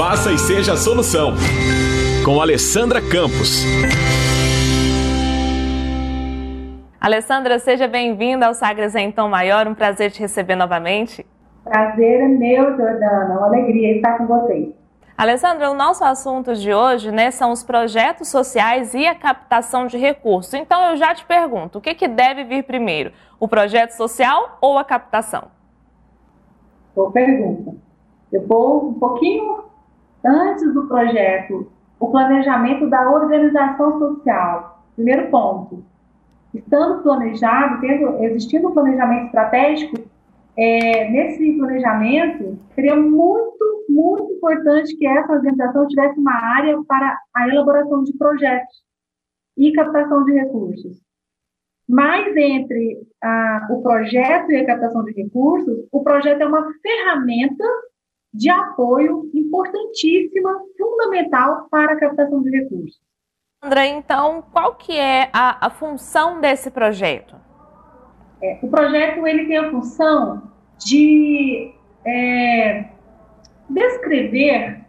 faça e seja a solução. Com Alessandra Campos. Alessandra, seja bem-vinda ao Sagres em Tom Maior. Um prazer te receber novamente. Prazer é meu, Jordana. Uma alegria estar com vocês. Alessandra, o nosso assunto de hoje né, são os projetos sociais e a captação de recursos. Então eu já te pergunto, o que, que deve vir primeiro? O projeto social ou a captação? Boa pergunta. Eu vou um pouquinho antes do projeto, o planejamento da organização social. Primeiro ponto. Estando planejado, tendo, existindo um planejamento estratégico, é, nesse planejamento, seria muito, muito importante que essa organização tivesse uma área para a elaboração de projetos e captação de recursos. Mas entre a, o projeto e a captação de recursos, o projeto é uma ferramenta de apoio importantíssima, fundamental para a captação de recursos. André, então, qual que é a, a função desse projeto? É, o projeto ele tem a função de é, descrever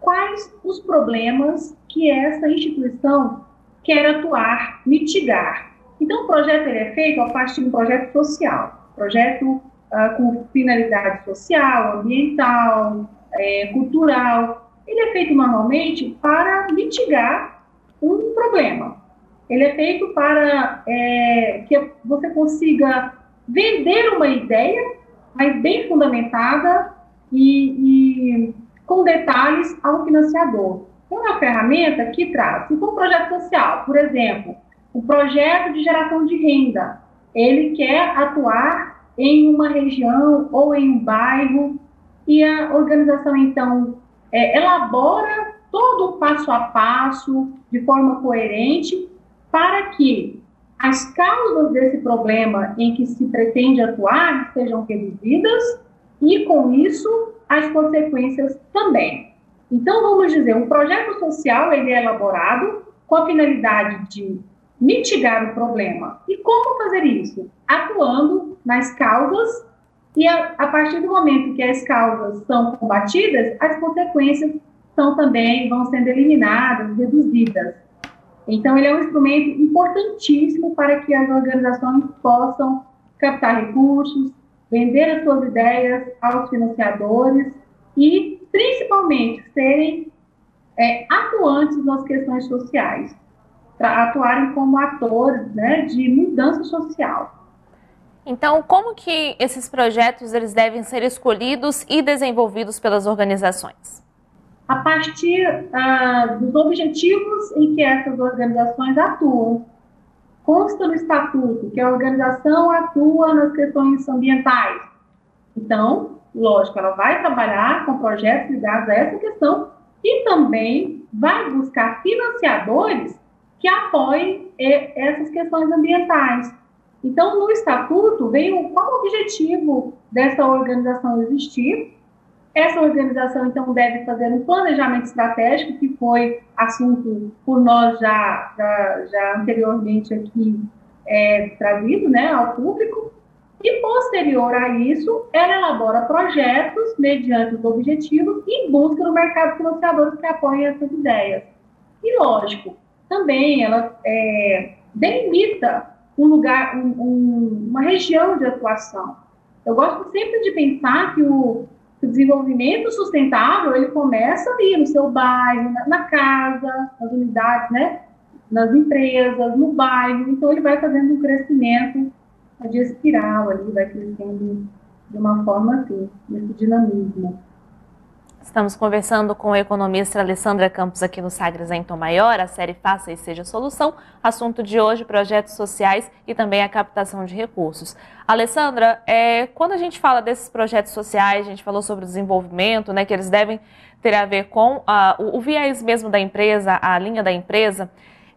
quais os problemas que essa instituição quer atuar, mitigar. Então, o projeto ele é feito a partir de um projeto social, projeto uh, com finalidade social, ambiental, é, cultural. Ele é feito normalmente para mitigar um problema. Ele é feito para é, que você consiga vender uma ideia, mas bem fundamentada e, e com detalhes ao financiador. É uma ferramenta que traz, se um projeto social, por exemplo, um projeto de geração de renda, ele quer atuar em uma região ou em um bairro, e a organização, então, é, elabora todo o passo a passo, de forma coerente, para que as causas desse problema em que se pretende atuar sejam reduzidas e, com isso, as consequências também. Então, vamos dizer, um projeto social ele é elaborado com a finalidade de mitigar o problema. E como fazer isso? Atuando nas causas e a, a partir do momento que as causas são combatidas, as consequências são também vão sendo eliminadas, reduzidas. Então, ele é um instrumento importantíssimo para que as organizações possam captar recursos, vender as suas ideias aos financiadores e, principalmente, serem é, atuantes nas questões sociais, para atuarem como atores né, de mudança social. Então, como que esses projetos eles devem ser escolhidos e desenvolvidos pelas organizações? a partir ah, dos objetivos em que essas organizações atuam. Consta no estatuto que a organização atua nas questões ambientais. Então, lógico, ela vai trabalhar com projetos ligados a essa questão e também vai buscar financiadores que apoiem essas questões ambientais. Então, no estatuto vem o, qual o objetivo dessa organização existir essa organização, então, deve fazer um planejamento estratégico, que foi assunto por nós já, já, já anteriormente aqui é, trazido né, ao público, e posterior a isso, ela elabora projetos mediante os objetivos e busca no mercado financiadores que apoiem essas ideias. E, lógico, também ela é, delimita um lugar, um, um, uma região de atuação. Eu gosto sempre de pensar que o, o desenvolvimento sustentável, ele começa ali no seu bairro, na, na casa, nas unidades, né? Nas empresas, no bairro. Então, ele vai fazendo um crescimento de espiral ali, vai crescendo de uma forma assim, nesse dinamismo. Estamos conversando com a economista Alessandra Campos aqui no Sagres em Tom Maior, a série Faça e Seja Solução. Assunto de hoje, projetos sociais e também a captação de recursos. Alessandra, é, quando a gente fala desses projetos sociais, a gente falou sobre o desenvolvimento, né, que eles devem ter a ver com a, o, o viés mesmo da empresa, a linha da empresa.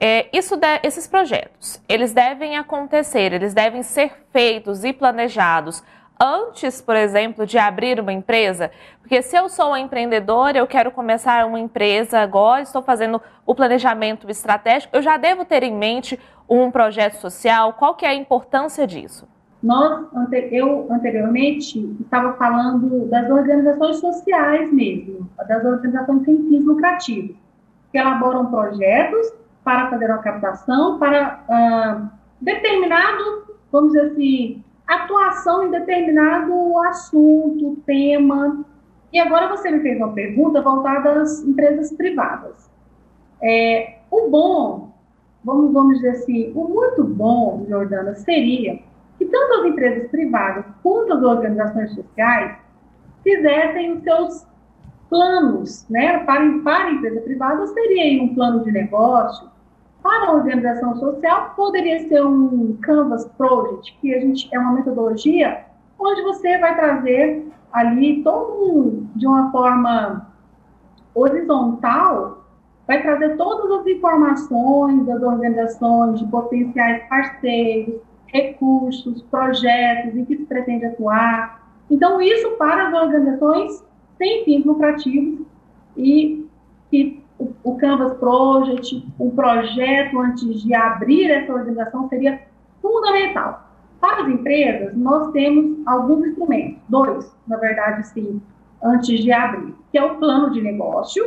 É, isso de, esses projetos, eles devem acontecer, eles devem ser feitos e planejados antes, por exemplo, de abrir uma empresa? Porque se eu sou uma empreendedora, eu quero começar uma empresa agora, estou fazendo o planejamento estratégico, eu já devo ter em mente um projeto social? Qual que é a importância disso? nós, eu anteriormente estava falando das organizações sociais mesmo, das organizações sem fins lucrativos, que elaboram projetos para fazer uma captação, para uh, determinado, vamos dizer assim, atuação em determinado assunto, tema. E agora você me fez uma pergunta voltada às empresas privadas. É, o bom, vamos, vamos dizer assim, o muito bom, Jordana, seria que tanto as empresas privadas quanto as organizações sociais fizessem os seus planos, né? Para, para a empresa privada seria um plano de negócio, para a organização social poderia ser um Canvas Project, que a gente é uma metodologia onde você vai trazer ali todo de uma forma horizontal, vai trazer todas as informações das organizações, de potenciais parceiros, recursos, projetos em que se pretende atuar. Então, isso para as organizações sem fins lucrativos e que o, Canvas Project, um projeto antes de abrir essa organização seria fundamental. Para as empresas, nós temos alguns instrumentos, dois, na verdade, sim, antes de abrir, que é o plano de negócio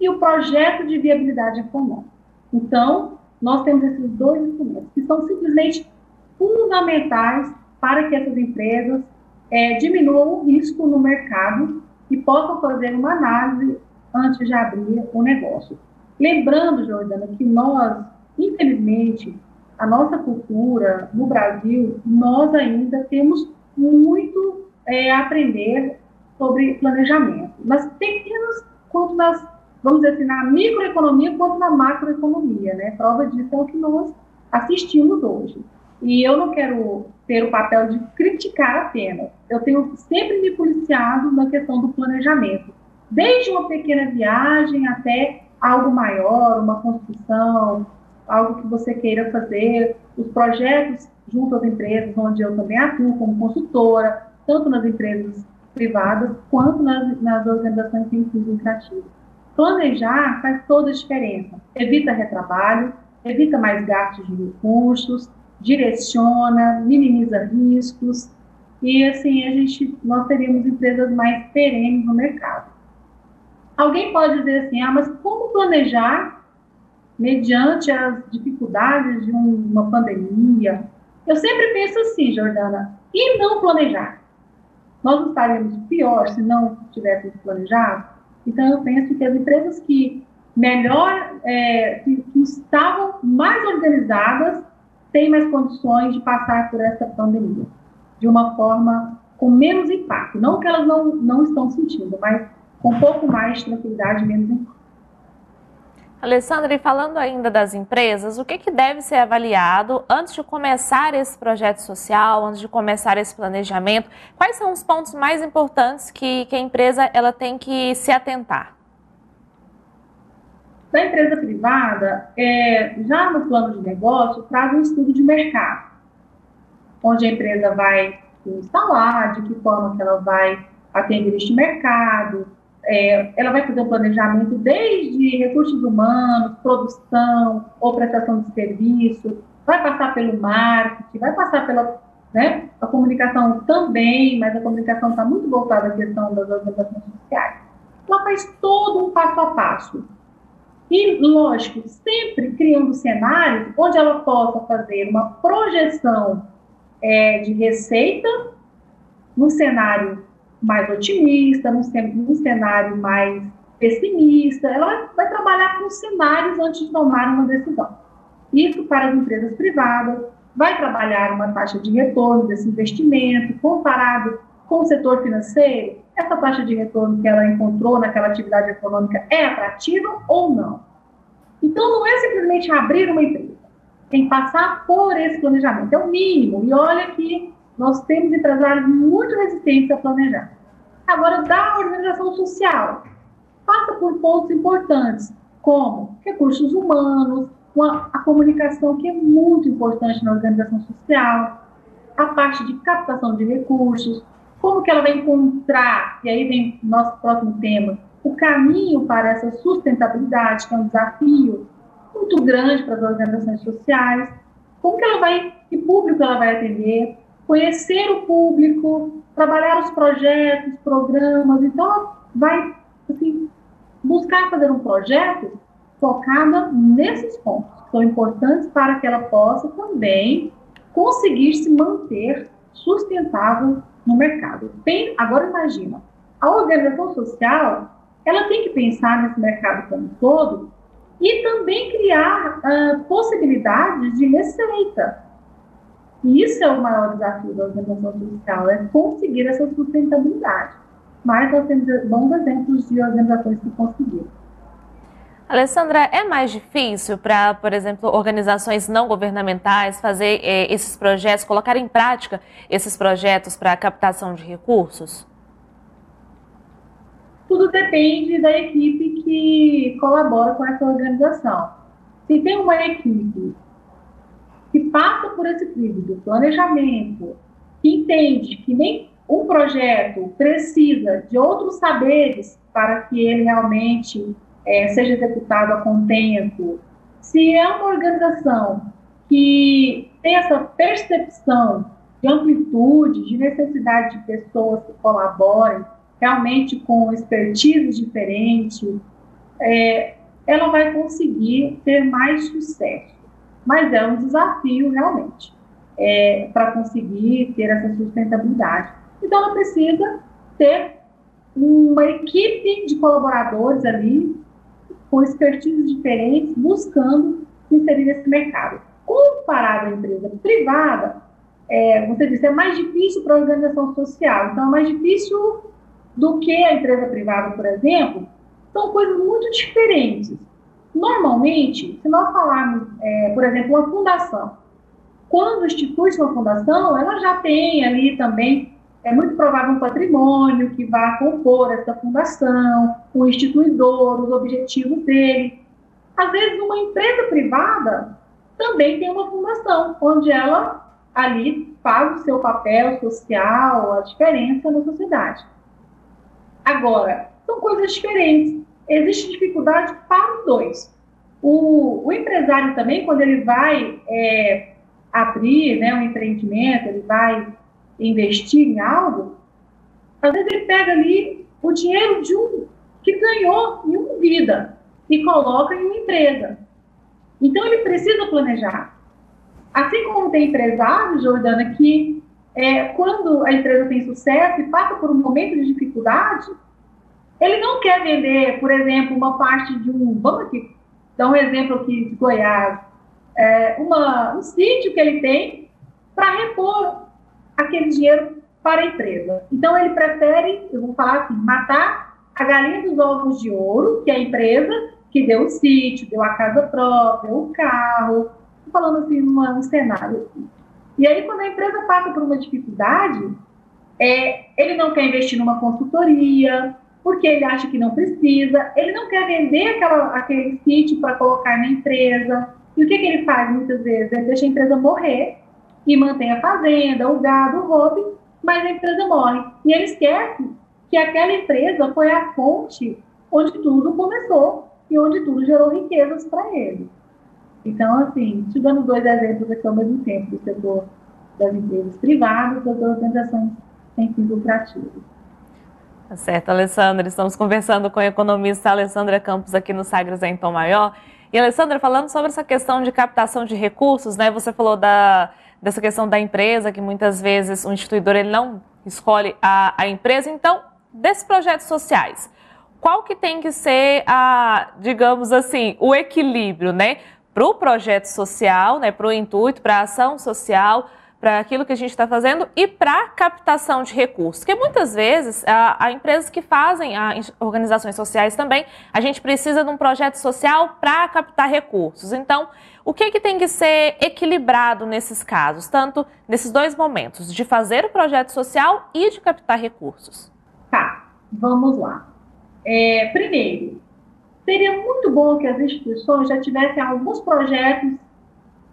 e o projeto de viabilidade econômica. Então, nós temos esses dois instrumentos, que são simplesmente fundamentais para que essas empresas é, diminuam o risco no mercado e possam fazer uma análise antes de abrir o negócio. Lembrando, Jordana, que nós, infelizmente, a nossa cultura no Brasil, nós ainda temos muito é, a aprender sobre planejamento, nas pequenas quanto nas, vamos dizer assim, na microeconomia quanto na macroeconomia, né? Prova disso é o que nós assistimos hoje. E eu não quero ter o papel de criticar apenas. Eu tenho sempre me policiado na questão do planejamento. Desde uma pequena viagem até algo maior, uma construção, algo que você queira fazer, os projetos junto às empresas, onde eu também atuo como consultora, tanto nas empresas privadas quanto nas, nas organizações sem fins lucrativos. Planejar faz toda a diferença. Evita retrabalho, evita mais gastos de recursos, direciona, minimiza riscos e assim a gente nós teríamos empresas mais perenes no mercado. Alguém pode dizer assim, ah, mas como planejar mediante as dificuldades de uma pandemia? Eu sempre penso assim, Jordana, e não planejar? Nós estaríamos pior se não tivéssemos planejado? Então eu penso que as empresas que melhor, é, que, que estavam mais organizadas têm mais condições de passar por essa pandemia de uma forma com menos impacto. Não que elas não, não estão sentindo, mas com um pouco mais de tranquilidade, menos impacto. Alessandra, e falando ainda das empresas, o que, que deve ser avaliado antes de começar esse projeto social, antes de começar esse planejamento? Quais são os pontos mais importantes que, que a empresa ela tem que se atentar? Da empresa privada, é, já no plano de negócio, traz um estudo de mercado, onde a empresa vai instalar, de que forma que ela vai atender este mercado, é, ela vai fazer um planejamento desde recursos humanos, produção ou prestação de serviço, vai passar pelo marketing, vai passar pela né, a comunicação também, mas a comunicação está muito voltada à questão das organizações sociais. Ela faz todo um passo a passo e, lógico, sempre criando cenários onde ela possa fazer uma projeção é, de receita num cenário mais otimista, num, num cenário mais pessimista. Ela vai, trabalhar com cenários antes de tomar uma decisão. Isso para as empresas privadas, vai trabalhar uma taxa de retorno desse investimento comparado com o setor financeiro, essa taxa de retorno que ela encontrou naquela atividade econômica é atrativa ou não? Então, não é simplesmente abrir uma empresa, tem que passar por esse planejamento, é o mínimo. E olha que nós temos empresários muito resistentes a planejar. Agora, da organização social, passa por pontos importantes, como recursos humanos, uma, a comunicação, que é muito importante na organização social, a parte de captação de recursos, como que ela vai encontrar, e aí vem nosso próximo tema, o caminho para essa sustentabilidade, que é um desafio muito grande para as organizações sociais, como que ela vai, que público ela vai atender, conhecer o público, trabalhar os projetos, programas. Então, ela vai assim, buscar fazer um projeto focada nesses pontos que são importantes para que ela possa também conseguir se manter sustentável no mercado. Tem, agora imagina, a organização social ela tem que pensar nesse mercado como um todo e também criar uh, possibilidades de receita. E isso é o maior desafio da organização social, é conseguir essa sustentabilidade. Mas nós temos bons exemplos de organizações que conseguiram. Alessandra, é mais difícil para, por exemplo, organizações não governamentais fazer eh, esses projetos, colocar em prática esses projetos para captação de recursos? Tudo depende da equipe que colabora com essa organização. Se tem uma equipe que passa por esse crivo do planejamento, que entende que nem um projeto precisa de outros saberes para que ele realmente é, seja executado a contento, se é uma organização que tem essa percepção de amplitude, de necessidade de pessoas que colaborem, realmente com expertise diferente, é, ela vai conseguir ter mais sucesso. Mas é um desafio realmente é, para conseguir ter essa sustentabilidade. Então, ela precisa ter uma equipe de colaboradores ali com expertise diferentes, buscando inserir nesse mercado. Comparado à empresa privada, é, você disse, é mais difícil para a organização social. Então, é mais difícil do que a empresa privada, por exemplo, são coisas muito diferentes. Normalmente, se nós falarmos, é, por exemplo, uma fundação, quando institui-se uma fundação, ela já tem ali também, é muito provável, um patrimônio que vai compor essa fundação, o instituidor, os objetivos dele. Às vezes, uma empresa privada também tem uma fundação, onde ela ali faz o seu papel social, a diferença na sociedade. Agora, são coisas diferentes. Existe dificuldade para os dois. O, o empresário também, quando ele vai é, abrir né, um empreendimento, ele vai investir em algo, às vezes ele pega ali o dinheiro de um que ganhou em uma vida e coloca em uma empresa. Então ele precisa planejar. Assim como tem empresários, Jordana, que é, quando a empresa tem sucesso e passa por um momento de dificuldade, ele não quer vender, por exemplo, uma parte de um. Vamos aqui dar um exemplo aqui de Goiás. É, uma, um sítio que ele tem para repor aquele dinheiro para a empresa. Então, ele prefere, eu vou falar assim, matar a galinha dos ovos de ouro, que é a empresa que deu o sítio, deu a casa própria, o carro, falando assim, num cenário. Assim. E aí, quando a empresa passa por uma dificuldade, é, ele não quer investir numa consultoria, porque ele acha que não precisa, ele não quer vender aquela, aquele sítio para colocar na empresa. E o que, que ele faz muitas vezes? Ele deixa a empresa morrer e mantém a fazenda, o gado, o hobby, mas a empresa morre. E ele esquece que aquela empresa foi a fonte onde tudo começou e onde tudo gerou riquezas para ele. Então, assim, te dando dois exemplos aqui ao mesmo tempo, do setor das empresas privadas, das organizações sem fins lucrativos. Tá certo, Alessandra. Estamos conversando com a economista Alessandra Campos aqui no Sagres em Tom Maior. E, Alessandra, falando sobre essa questão de captação de recursos, né? Você falou da, dessa questão da empresa, que muitas vezes o instituidor ele não escolhe a, a empresa. Então, desses projetos sociais, qual que tem que ser a, digamos assim, o equilíbrio, né? Para o projeto social, né? Para o intuito, para a ação social, para aquilo que a gente está fazendo e para captação de recursos. Porque muitas vezes, há, empresas que fazem, há organizações sociais também, a gente precisa de um projeto social para captar recursos. Então, o que, que tem que ser equilibrado nesses casos, tanto nesses dois momentos, de fazer o projeto social e de captar recursos? Tá, vamos lá. É, primeiro, seria muito bom que as instituições já tivessem alguns projetos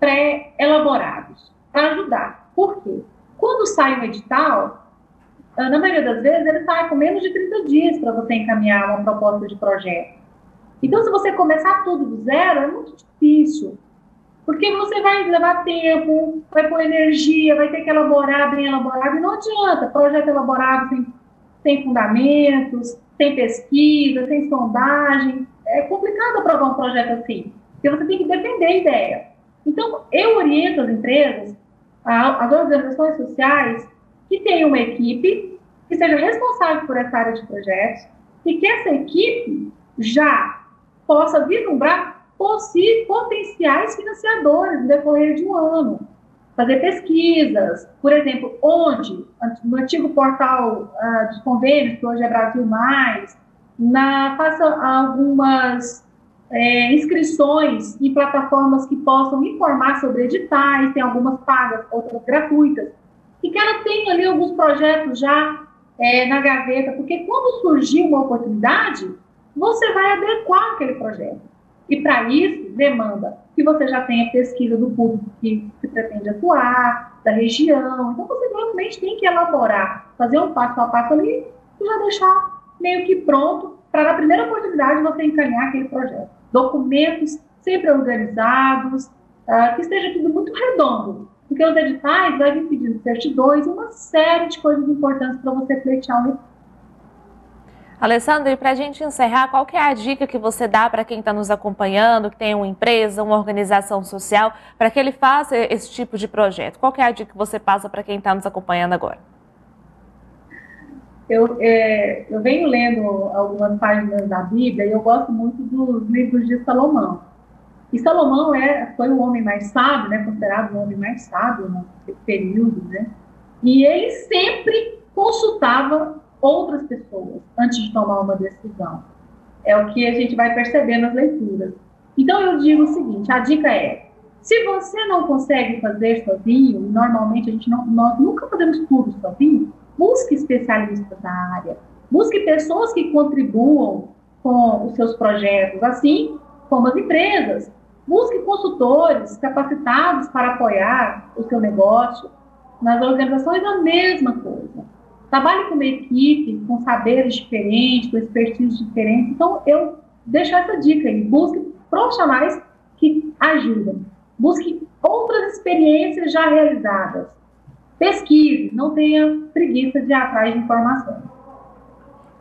pré-elaborados para ajudar. Por quê? Quando sai um edital, ah, na maioria das vezes, ele sai com menos de 30 dias para você encaminhar uma proposta de projeto. Então, se você começar tudo do zero, é muito difícil. Porque você vai levar tempo, vai pôr energia, vai ter que elaborar bem elaborado, e não adianta. Projeto elaborado sem, sem fundamentos, sem pesquisa, sem sondagem. É complicado aprovar um projeto assim, porque você tem que defender a ideia. Então, eu oriento as empresas, as organizações sociais, que tenham uma equipe que seja responsável por essa área de projetos e que essa equipe já possa vislumbrar potenciais financiadores no decorrer de um ano. Fazer pesquisas, por exemplo, onde, no antigo portal uh, dos convênios, que hoje é Brasil Mais, na, faça algumas é, inscrições em plataformas que possam informar sobre editais, tem algumas pagas, outras gratuitas, e que ela tenha ali alguns projetos já é, na gaveta, porque quando surgir uma oportunidade, você vai adequar aquele projeto. E para isso, demanda que você já tenha pesquisa do público que se pretende atuar, da região. Então, você realmente tem que elaborar, fazer um passo a passo ali e já deixar meio que pronto para, na primeira oportunidade, você encaminhar aquele projeto. Documentos sempre organizados, uh, que esteja tudo muito redondo. Porque os editais vai vir pedindo certidões e uma série de coisas importantes para você pleitear um Alessandra, e para a gente encerrar, qual que é a dica que você dá para quem está nos acompanhando, que tem uma empresa, uma organização social, para que ele faça esse tipo de projeto? Qual que é a dica que você passa para quem está nos acompanhando agora? Eu, é, eu venho lendo algumas páginas da Bíblia e eu gosto muito dos livros de Salomão. E Salomão é, foi o homem mais sábio, né, considerado o homem mais sábio no período, né? E ele sempre consultava outras pessoas antes de tomar uma decisão. É o que a gente vai perceber nas leituras. Então eu digo o seguinte: a dica é: se você não consegue fazer sozinho, normalmente a gente não, nós nunca fazemos tudo sozinho, busque especialistas da área, busque pessoas que contribuam com os seus projetos, assim como as empresas. Busque consultores capacitados para apoiar o seu negócio. Nas organizações, a mesma coisa. Trabalhe com uma equipe, com saberes diferentes, com expertise diferentes. Então, eu deixo essa dica aí. Busque profissionais que ajudem. Busque outras experiências já realizadas. Pesquise, não tenha preguiça de ir atrás de informações.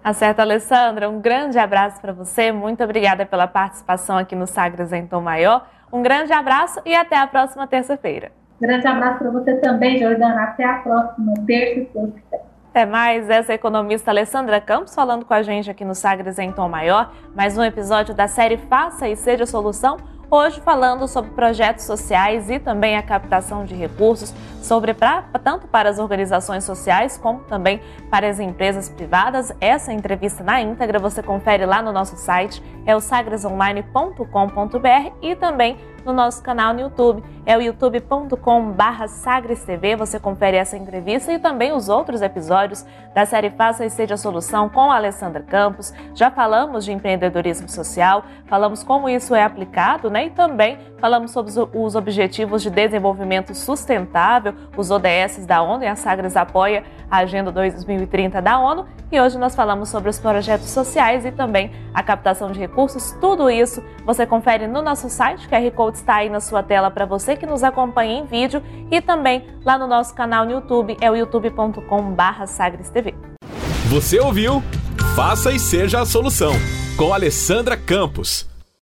Acerto, Alessandra. Um grande abraço para você. Muito obrigada pela participação aqui no Sagres em Tom Maior. Um grande abraço e até a próxima terça-feira. Grande abraço para você também, Jordana. Até a próxima terça, se Deus quiser. Até mais, essa é economista Alessandra Campos falando com a gente aqui no Sagres em Tom Maior. Mais um episódio da série Faça e Seja Solução. Hoje falando sobre projetos sociais e também a captação de recursos, sobre pra, tanto para as organizações sociais como também para as empresas privadas. Essa entrevista na íntegra você confere lá no nosso site, é o sagresonline.com.br e também no nosso canal no YouTube. É o youtube.com.br sagrestv. Você confere essa entrevista e também os outros episódios da série Faça e Seja Solução com a Alessandra Campos. Já falamos de empreendedorismo social, falamos como isso é aplicado, né? E também falamos sobre os Objetivos de Desenvolvimento Sustentável, os ODS da ONU, e a Sagres apoia a Agenda 2030 da ONU. E hoje nós falamos sobre os projetos sociais e também a captação de recursos. Tudo isso você confere no nosso site, que QR Está aí na sua tela para você que nos acompanha em vídeo e também lá no nosso canal no YouTube, é o youtube.com/sagrestv. Você ouviu? Faça e seja a solução com Alessandra Campos.